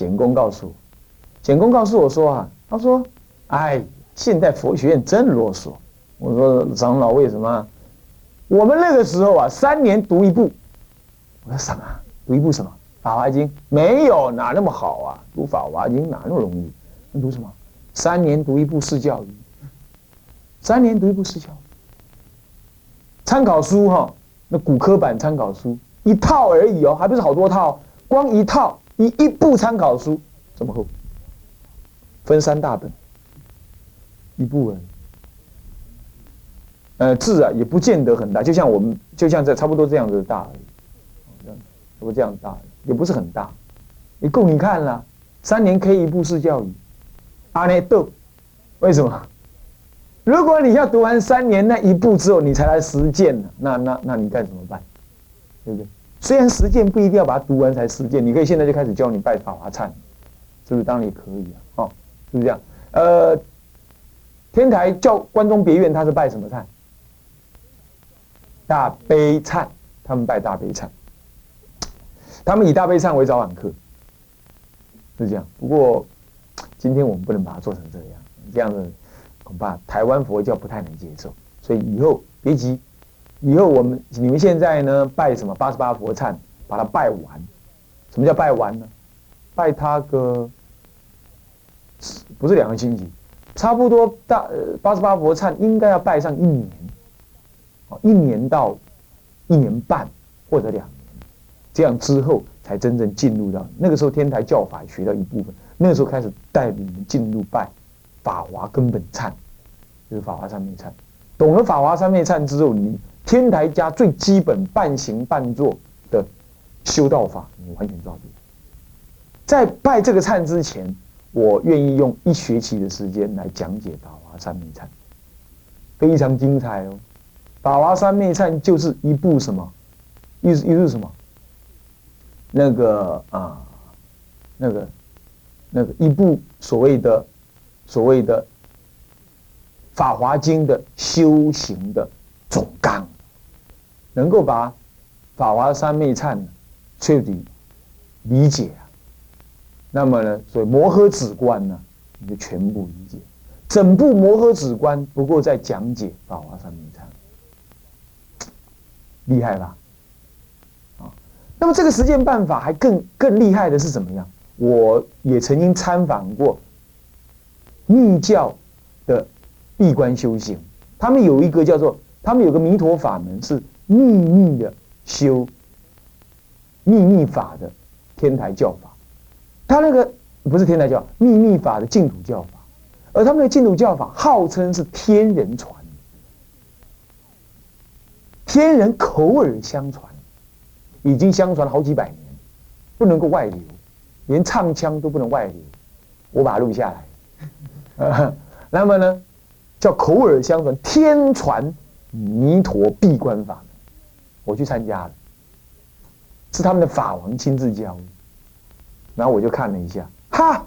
简公告诉我，简公告诉我说啊，他说，哎，现代佛学院真啰嗦。我说长老为什么？我们那个时候啊，三年读一部。我说什么？读一部什么？《法华经》没有，哪那么好啊？读《法华经》哪那么容易？那读什么？三年读一部释教育。三年读一部释教育。参考书哈，那骨科版参考书一套而已哦，还不是好多套，光一套一一部参考书这么厚，分三大本，一部而已。呃，字啊也不见得很大，就像我们就像这差不多这样子大而已，这样差，不多这样大。也不是很大，你够你看了，三年可以一部式教育，阿内豆，为什么？如果你要读完三年那一步之后，你才来实践呢？那那那你该怎么办？对不对？虽然实践不一定要把它读完才实践，你可以现在就开始教你拜法华忏，是不是？当然也可以啊，哦，是不是这样？呃，天台教关中别院他是拜什么忏？大悲忏，他们拜大悲忏。他们以大悲忏为早晚课，是这样。不过今天我们不能把它做成这样，这样子恐怕台湾佛教不太能接受。所以以后别急，以后我们你们现在呢拜什么八十八佛忏，把它拜完。什么叫拜完呢？拜他个不是两个星期，差不多大八十八佛忏应该要拜上一年，一年到一年半或者两年。这样之后，才真正进入到那个时候，天台教法学到一部分。那个时候开始带你们进入拜法华根本忏，就是法华三昧忏。懂了法华三昧忏之后，你天台家最基本半行半坐的修道法，你完全抓住。在拜这个忏之前，我愿意用一学期的时间来讲解法华三昧忏，非常精彩哦。法华三昧忏就是一部什么？意思意思是什么？那个啊，那个，那个一部所谓的所谓的《法华经》的修行的总纲，能够把《法华三昧忏》彻底理解啊，那么呢，所以摩诃止观呢，你就全部理解。整部摩诃止观不过在讲解《法华三昧忏》，厉害吧？啊那么这个实践办法还更更厉害的是怎么样？我也曾经参访过密教的闭关修行，他们有一个叫做他们有个弥陀法门是秘密的修秘密法的天台教法，他那个不是天台教秘密法的净土教法，而他们的净土教法号称是天人传，天人口耳相传。已经相传了好几百年，不能够外流，连唱腔都不能外流。我把它录下来。那么呢，叫口耳相传，天传弥陀闭关法门，我去参加了，是他们的法王亲自教。然后我就看了一下，哈，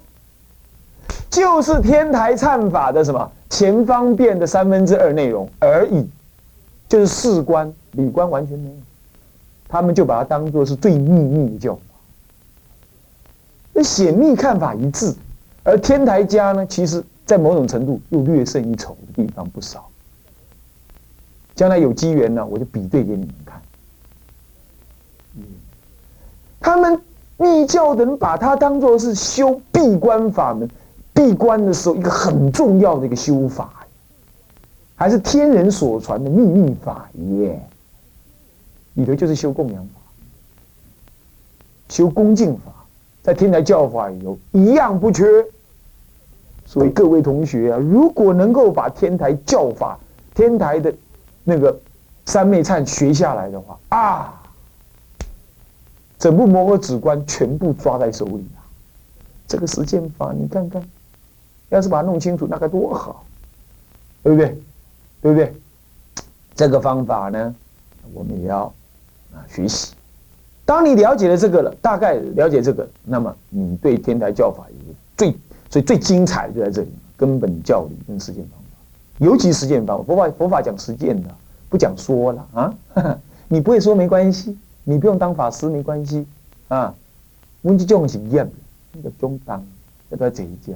就是天台忏法的什么前方便的三分之二内容而已，就是事关理关完全没有。他们就把它当做是最秘密的教法，那显密看法一致，而天台家呢，其实在某种程度又略胜一筹的地方不少。将来有机缘呢，我就比对给你们看。他们密教的人把它当做是修闭关法门，闭关的时候一个很重要的一个修法，还是天人所传的秘密法耶。里头就是修供养法，修恭敬法，在天台教法里头一样不缺。所以各位同学啊，如果能够把天台教法、天台的那个三昧忏学下来的话啊，整部摩诃止观全部抓在手里啊！这个实践法，你看看，要是把它弄清楚，那该多好，对不对？对不对？这个方法呢，我们也要。啊，学习。当你了解了这个了，大概了解这个，那么你对天台教法有最所以最精彩就在这里，根本教理跟实践法，尤其实践法。佛法佛法讲实践的，不讲说了啊。你不会说没关系，你不用当法师没关系啊。问题就很验，那个中当，要不要这一家？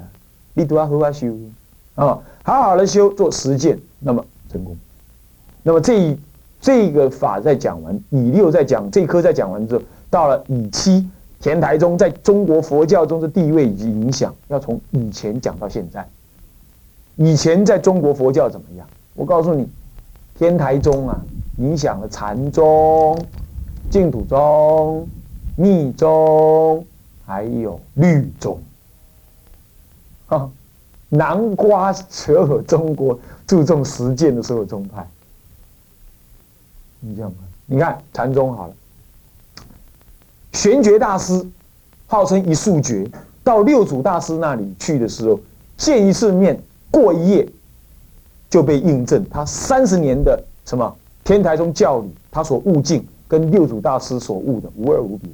你都要好好修啊，好好的修做实践，那么成功。那么这一这个法在讲完，乙六在讲这一科在讲完之后，到了乙七，天台宗在中国佛教中的地位以及影响，要从以前讲到现在。以前在中国佛教怎么样？我告诉你，天台宗啊，影响了禅宗、净土宗、密宗，还有律宗。哈，南瓜所有中国注重实践的所有宗派，你这样看，你看禅宗好了，玄觉大师号称一速觉，到六祖大师那里去的时候，见一次面。过一夜就被印证，他三十年的什么天台宗教理，他所悟境跟六祖大师所悟的无二无别。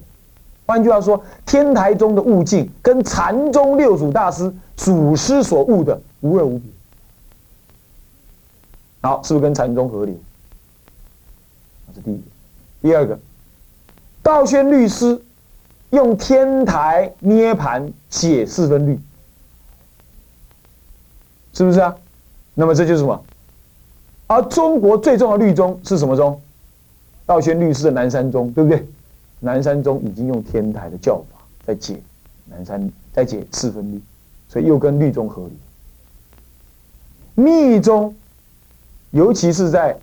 换句话说，天台宗的悟境跟禅宗六祖大师祖师所悟的无二无别。好，是不是跟禅宗合流？这是第一个。第二个，道宣律师用天台涅盘解四分律。是不是啊？那么这就是什么？而中国最重要的律宗是什么宗？道宣律师的南山宗，对不对？南山宗已经用天台的教法在解南山，在解四分律，所以又跟律宗合理。密宗，尤其是在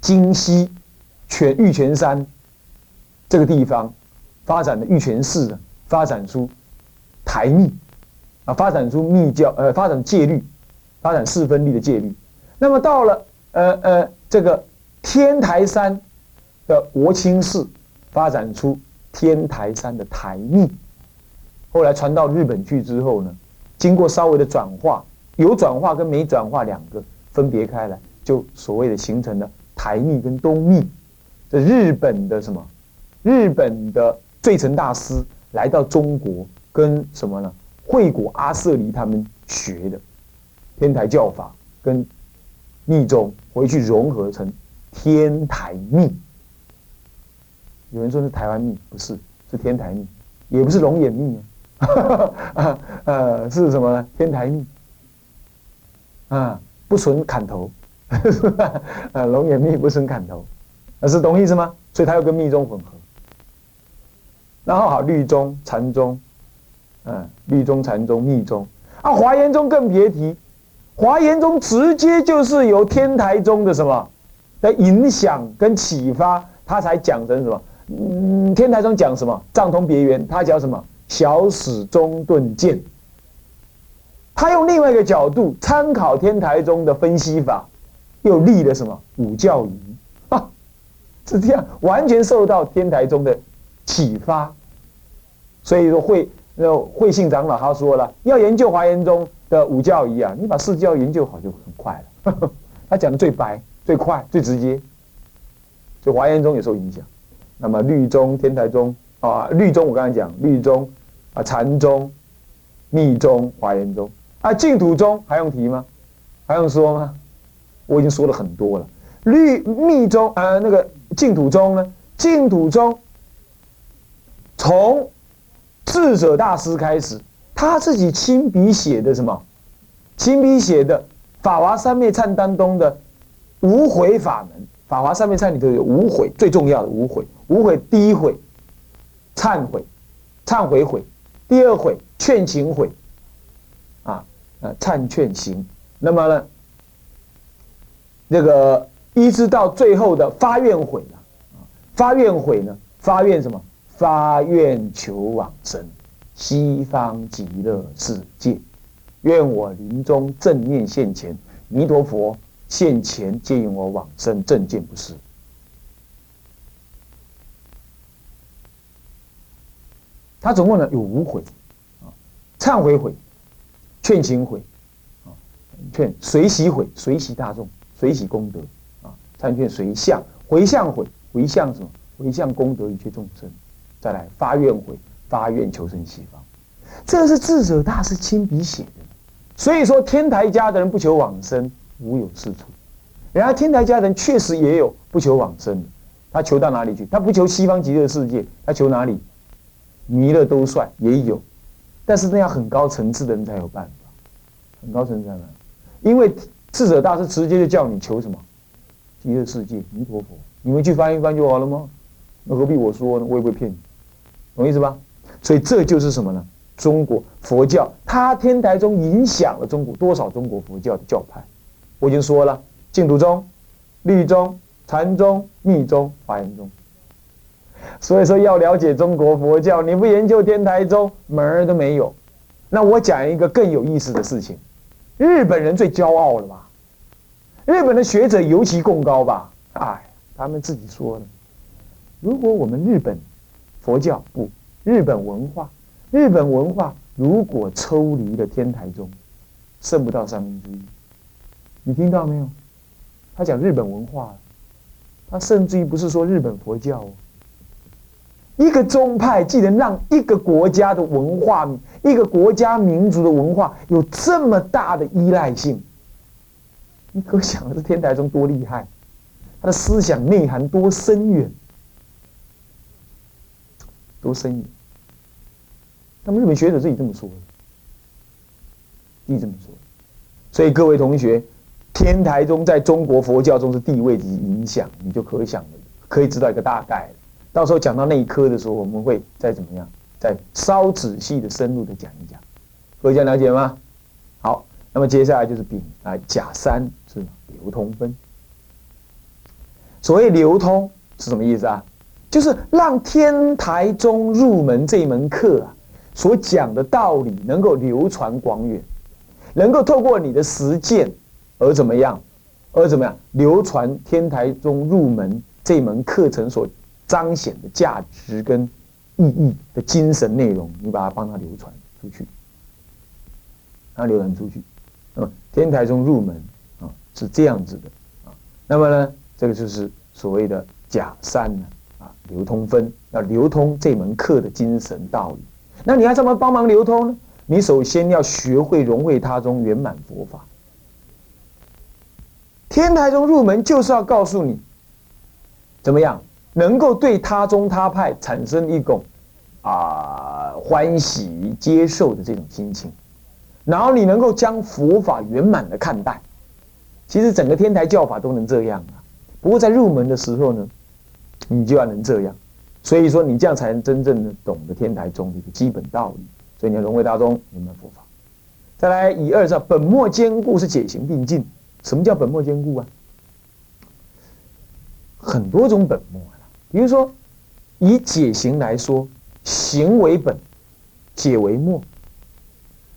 京西泉玉泉山这个地方发展的玉泉寺，发展出台密。啊，发展出密教，呃，发展戒律，发展四分律的戒律。那么到了，呃呃，这个天台山的国清寺，发展出天台山的台密。后来传到日本去之后呢，经过稍微的转化，有转化跟没转化两个分别开来，就所谓的形成了台密跟东密。这日本的什么？日本的最澄大师来到中国，跟什么呢？惠果阿舍离他们学的天台教法跟密宗回去融合成天台密。有人说是台湾密，不是，是天台密，也不是龙眼密啊，呃，是什么呢？天台密啊，不纯砍头，啊，龙眼密不纯砍头，那是懂意思吗？所以它要跟密宗混合。然后好，律宗、禅宗。嗯，律宗、禅宗、密宗啊，华严宗更别提，华严宗直接就是由天台宗的什么的影响跟启发，他才讲成什么？嗯，天台宗讲什么？藏通别圆，他讲什么？小史中顿见。他用另外一个角度参考天台宗的分析法，又立了什么五教仪啊？是这样，完全受到天台宗的启发，所以说会。那慧信长老他说了，要研究华严宗的五教仪啊，你把四教研究好就很快了。他讲的最白、最快、最直接，所以华严宗也受影响。那么律宗、天台宗啊，律宗我刚才讲律宗啊，禅宗、密宗、华严宗啊，净土宗还用提吗？还用说吗？我已经说了很多了。律密宗啊，那个净土宗呢？净土宗从智者大师开始，他自己亲笔写的什么？亲笔写的《法华三昧忏当中的无悔法门，《法华三昧忏里头有无悔，最重要的无悔。无悔第一悔，忏悔，忏悔悔；第二悔，劝行悔。啊，呃，忏劝行。那么呢，那个一直到最后的发愿悔了。发愿悔呢？发愿什么？发愿求往生西方极乐世界，愿我临终正念现前，弥陀佛现前接引我往生正见不失。他总共呢有五悔啊，忏悔悔、劝行悔啊，劝随喜悔、随喜大众、随喜功德啊，忏劝随向回向悔、回向什么？回向功德一切众生。再来发愿悔，发愿求生西方，这是智者大师亲笔写的。所以说，天台家的人不求往生，无有是处。然而，天台家人确实也有不求往生的，他求到哪里去？他不求西方极乐世界，他求哪里？弥勒都帅也有，但是那要很高层次的人才有办法，很高层次的人，因为智者大师直接就叫你求什么极乐世界弥陀佛，你们去翻一翻就好了吗？那何必我说呢？我也不会骗你，懂意思吧？所以这就是什么呢？中国佛教，它天台宗影响了中国多少中国佛教的教派？我已经说了，净土宗、律宗、禅宗、密宗、华严宗。所以说，要了解中国佛教，你不研究天台宗，门儿都没有。那我讲一个更有意思的事情：日本人最骄傲了吧？日本的学者尤其贡高吧？哎，他们自己说的。如果我们日本佛教不日本文化，日本文化如果抽离了天台宗，剩不到三分之一。你听到没有？他讲日本文化，他甚至于不是说日本佛教哦。一个宗派既能让一个国家的文化、一个国家民族的文化有这么大的依赖性，你可想这天台宗多厉害，他的思想内涵多深远，多深远。那么日本学者自己这么说的，自己这么说。所以各位同学，天台宗在中国佛教中是地位及影响，你就可以想了，可以知道一个大概。到时候讲到那一科的时候，我们会再怎么样，再稍仔细的、深入的讲一讲。各位这样了解吗？好，那么接下来就是丙啊甲三是流通分。所谓流通是什么意思啊？就是让天台宗入门这门课啊所讲的道理能够流传广远，能够透过你的实践而怎么样，而怎么样流传天台宗入门这门课程所。彰显的价值跟意义的精神内容，你把它帮他流传出去，让它流传出去。那么天台中入门啊是这样子的啊，那么呢，这个就是所谓的假善呢流通分，要流通这门课的精神道理。那你要怎么帮忙流通呢？你首先要学会融会他中，圆满佛法。天台中入门就是要告诉你怎么样。能够对他宗他派产生一种啊欢喜接受的这种心情，然后你能够将佛法圆满的看待，其实整个天台教法都能这样啊。不过在入门的时候呢，你就要能这样，所以说你这样才能真正的懂得天台宗的一个基本道理。所以你要融会大宗，明白佛法。再来以二照本末兼顾是解行并进。什么叫本末兼顾啊？很多种本末。比如说，以解行来说，行为本，解为末。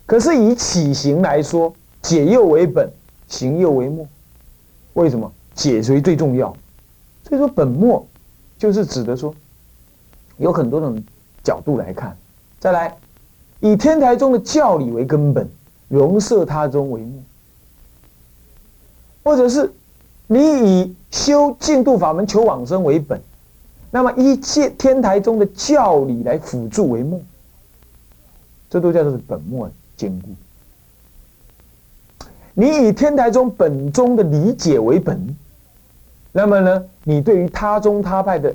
可是以起行来说，解又为本，行又为末。为什么？解谁最重要。所以说本末，就是指的说，有很多种角度来看。再来，以天台宗的教理为根本，容摄他宗为末，或者是你以修净度法门求往生为本。那么一切天台中的教理来辅助为末，这都叫做本末兼顾。你以天台中本宗的理解为本，那么呢，你对于他宗他派的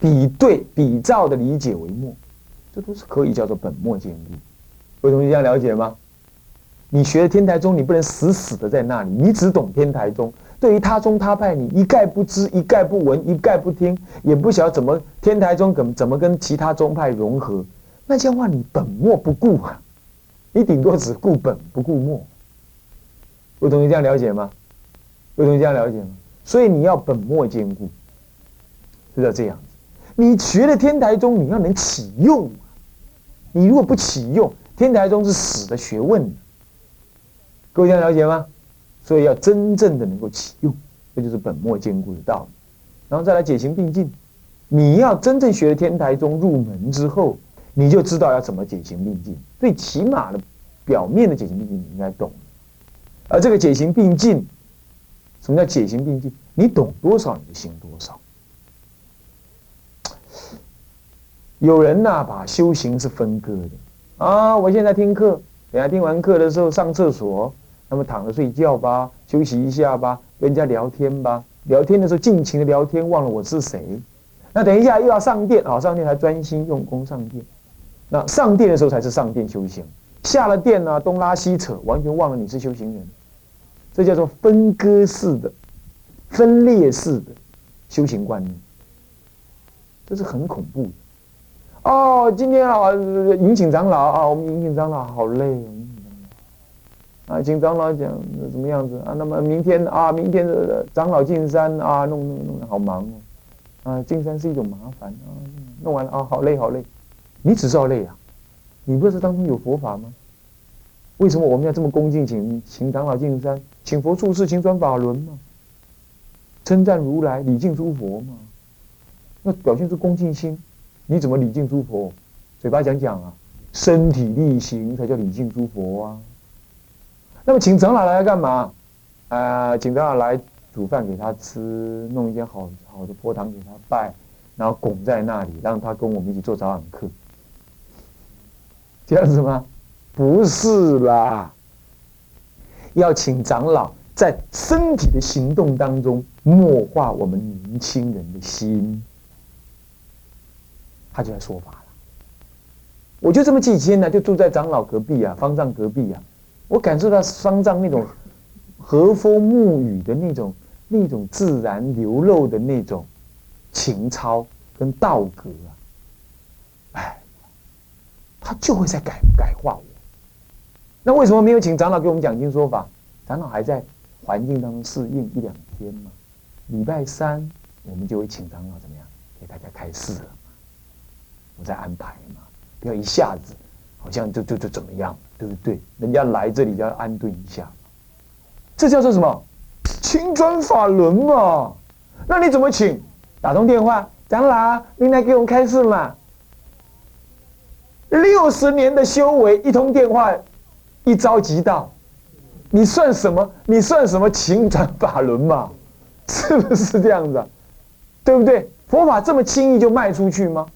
比对比照的理解为末，这都是可以叫做本末兼顾。各位同学这样了解吗？你学天台宗，你不能死死的在那里，你只懂天台宗。对于他宗他派，你一概不知，一概不闻，一概不听，也不晓得怎么天台宗怎怎么跟其他宗派融合，那这样话你本末不顾啊，你顶多只顾本不顾末。各位同学这样了解吗？各位同学这样了解吗？所以你要本末兼顾，是要这样子。你学了天台宗，你要能启用，你如果不启用，天台宗是死的学问。各位这样了解吗？所以要真正的能够启用，这就是本末兼顾的道理。然后再来解行并进，你要真正学了天台宗入门之后，你就知道要怎么解行并进。最起码的表面的解行并进你应该懂。而这个解行并进，什么叫解行并进？你懂多少你就行多少。有人呐，把修行是分割的啊！我现在听课，等下听完课的时候上厕所。那么躺着睡觉吧，休息一下吧，跟人家聊天吧。聊天的时候尽情的聊天，忘了我是谁。那等一下又要上殿啊，上殿还专心用功上殿。那上殿的时候才是上殿修行，下了殿呢，东拉西扯，完全忘了你是修行人。这叫做分割式的、分裂式的修行观念，这是很恐怖的。哦，今天啊，迎请长老啊，我们迎请长老好累哦。啊，请长老讲怎么样子啊？那么明天啊，明天的长老进山啊，弄弄弄，好忙哦。啊，进山是一种麻烦啊，弄完了啊，好累好累。你只知道累啊，你不是当中有佛法吗？为什么我们要这么恭敬请请长老进山，请佛处世，请转法轮嘛？称赞如来，礼敬诸佛嘛？那表现出恭敬心。你怎么礼敬诸佛？嘴巴讲讲啊，身体力行才叫礼敬诸佛啊。那么请长老来干嘛？啊，请长老来煮饭给他吃，弄一间好好的佛堂给他拜，然后拱在那里，让他跟我们一起做早晚课。这样子吗？不是啦，要请长老在身体的行动当中默化我们年轻人的心。他就在说法了。我就这么几天呢，就住在长老隔壁啊，方丈隔壁啊。我感受到方丈那种和风沐雨的那种、那种自然流露的那种情操跟道格啊。哎，他就会在改改化我。那为什么没有请长老给我们讲经说法？长老还在环境当中适应一两天嘛。礼拜三我们就会请长老怎么样给大家开示了。我在安排嘛，不要一下子，好像就就就怎么样，对不对？人家来这里要安顿一下，这叫做什么？请转法轮嘛。那你怎么请？打通电话，长老，您来给我们开示嘛。六十年的修为，一通电话，一招即到，你算什么？你算什么？情转法轮嘛，是不是这样子？对不对？佛法这么轻易就卖出去吗？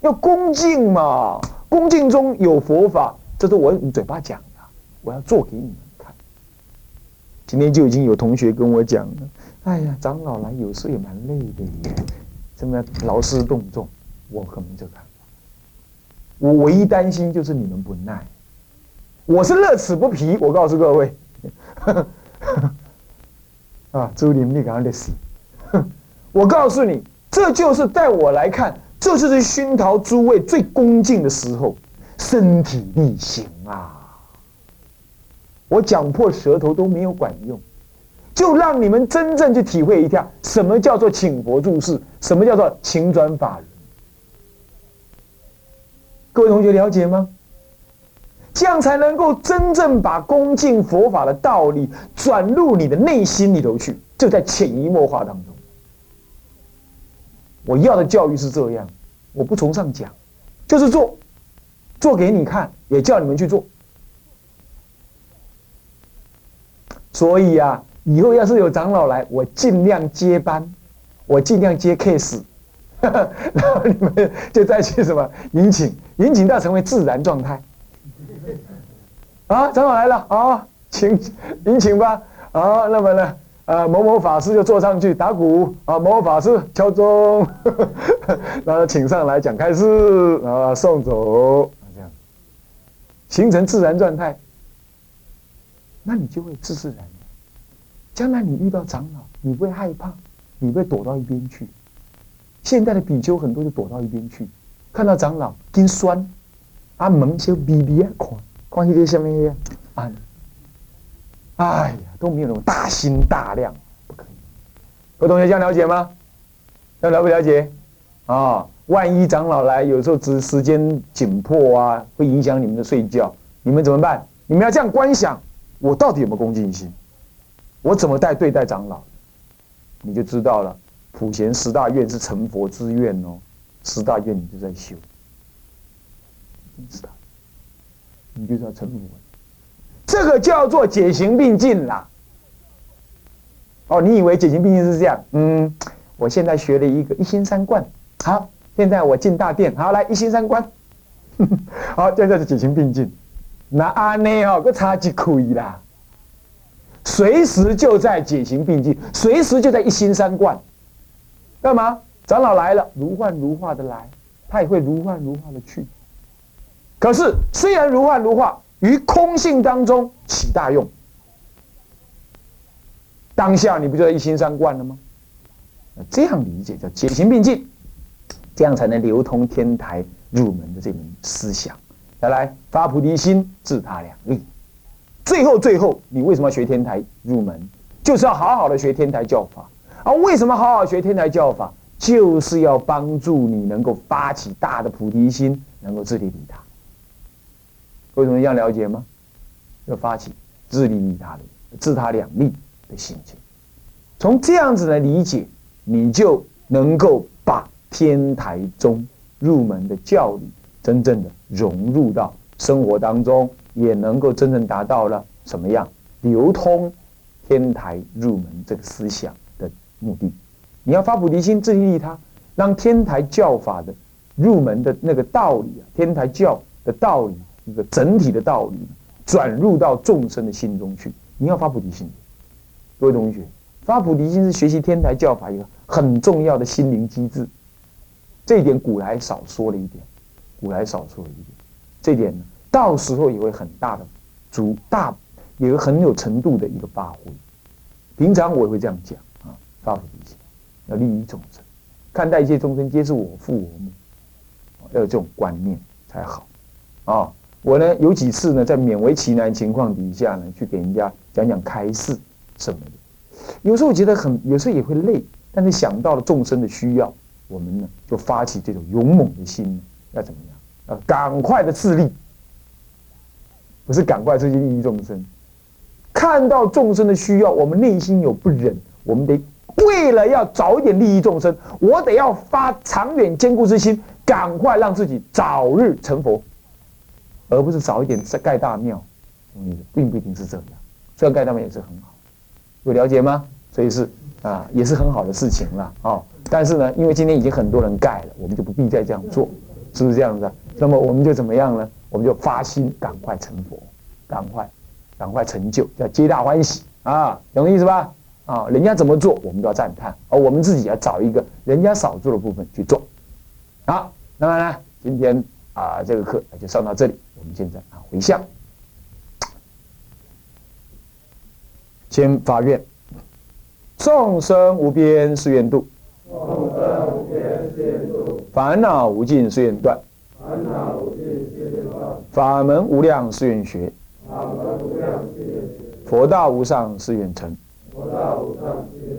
要恭敬嘛，恭敬中有佛法，这是我嘴巴讲的，我要做给你们看。今天就已经有同学跟我讲了，哎呀，长老来有时候也蛮累的耶，这么劳师动众，我可没这看。我唯一担心就是你们不耐，我是乐此不疲。我告诉各位，啊，朱林，你赶快得死。我告诉你，这就是在我来看。这就是熏陶诸位最恭敬的时候，身体力行啊！我讲破舌头都没有管用，就让你们真正去体会一下，什么叫做请佛注释，什么叫做请转法轮。各位同学了解吗？这样才能够真正把恭敬佛法的道理转入你的内心里头去，就在潜移默化当中。我要的教育是这样，我不从上讲，就是做，做给你看，也叫你们去做。所以啊，以后要是有长老来，我尽量接班，我尽量接 case，然后你们就再去什么引请，引请到成为自然状态。啊，长老来了啊，请引请吧。啊，那么呢？啊，某某法师就坐上去打鼓啊，某某法师敲钟，然后请上来讲开示啊，送走这样，形成自然状态，那你就会自自然然。将来你遇到长老，你不会害怕，你会躲到一边去。现在的比丘很多就躲到一边去，看到长老跟酸，啊门就逼逼啊狂，看那个什么呀啊。哎呀，都没有那种大心大量，不可以。各位同学这样了解吗？要了不了解？啊，万一长老来，有时候只时间紧迫啊，会影响你们的睡觉，你们怎么办？你们要这样观想：我到底有没有恭敬心？我怎么待对待长老？你就知道了。普贤十大愿是成佛之愿哦，十大愿你就在修，知道？你就是要成佛。这个叫做解行并进啦。哦，你以为解行并进是这样？嗯，我现在学了一个一心三观。好，现在我进大殿。好，来一心三观。好，现在是解行并进。那阿内哦，个差距可以啦。随时就在解行并进，随时就在一心三观。干嘛？长老来了，如幻如化的来，他也会如幻如化的去。可是虽然如幻如化，于空性当中起大用。当下你不就一心三观了吗？这样理解叫解行并进，这样才能流通天台入门的这门思想。再来发菩提心，自他两利。最后最后，你为什么要学天台入门？就是要好好的学天台教法。啊，为什么好好学天台教法？就是要帮助你能够发起大的菩提心，能够自利利他。为什么这样了解吗？要发起自利利他的自他两利的心情。从这样子来理解，你就能够把天台宗入门的教理真正的融入到生活当中，也能够真正达到了什么样流通天台入门这个思想的目的。你要发菩提心，自利利他，让天台教法的入门的那个道理啊，天台教的道理一个整体的道理，转入到众生的心中去。你要发菩提心，各位同学。发菩提心是学习天台教法一个很重要的心灵机制，这一点古来少说了一点，古来少说了一点，这点呢，到时候也会很大的足大，也会很有程度的一个发挥。平常我也会这样讲啊，发菩提心要利益众生，看待一切众生皆是我父我母，要有这种观念才好啊。我呢有几次呢，在勉为其难情况底下呢，去给人家讲讲开示什么的。有时候我觉得很，有时候也会累，但是想到了众生的需要，我们呢就发起这种勇猛的心，要怎么样？要赶快的自立，不是赶快自己利益众生。看到众生的需要，我们内心有不忍，我们得为了要早一点利益众生，我得要发长远坚固之心，赶快让自己早日成佛，而不是早一点再盖大庙。嗯，并不一定是这样，虽然盖大庙也是很好。有了解吗？所以是啊，也是很好的事情了啊。但是呢，因为今天已经很多人盖了，我们就不必再这样做，是不是这样子？那么我们就怎么样呢？我们就发心赶快成佛，赶快，赶快成就，叫皆大欢喜啊，懂意思吧？啊，人家怎么做，我们都要赞叹，而我们自己要找一个人家少做的部分去做。好，那么呢，今天啊这个课就上到这里，我们现在啊回向。先发愿，众生无边誓愿度，众生无边誓愿度；烦恼无尽誓愿断，烦恼无尽誓愿断；法门无量誓愿学，法门无量誓愿学；佛道无上誓愿成，佛道无上誓愿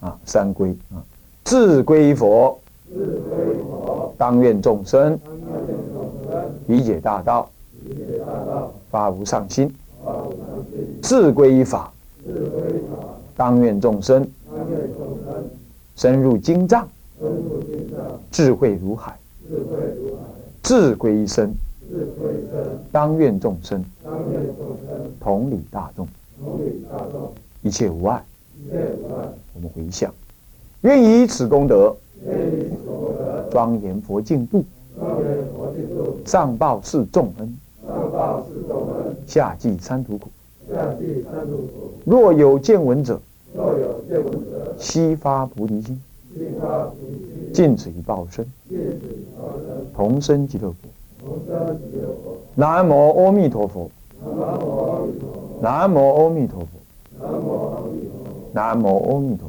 成。啊，三归啊，自归佛，自归佛；当愿众生。理解大道，发无上心，智归依法。当愿众生深入经藏，智慧如海；智归于身，当愿众生同理大众。一切无碍。我们回想，愿以此功德庄严佛净土。上报四重恩，上报四重恩，下济三途苦。若有见闻者，若有见闻者，悉发菩提心，尽此一报身，同生极乐国。南无阿弥陀佛。南无阿弥陀佛。南无阿弥陀佛。南无阿弥陀。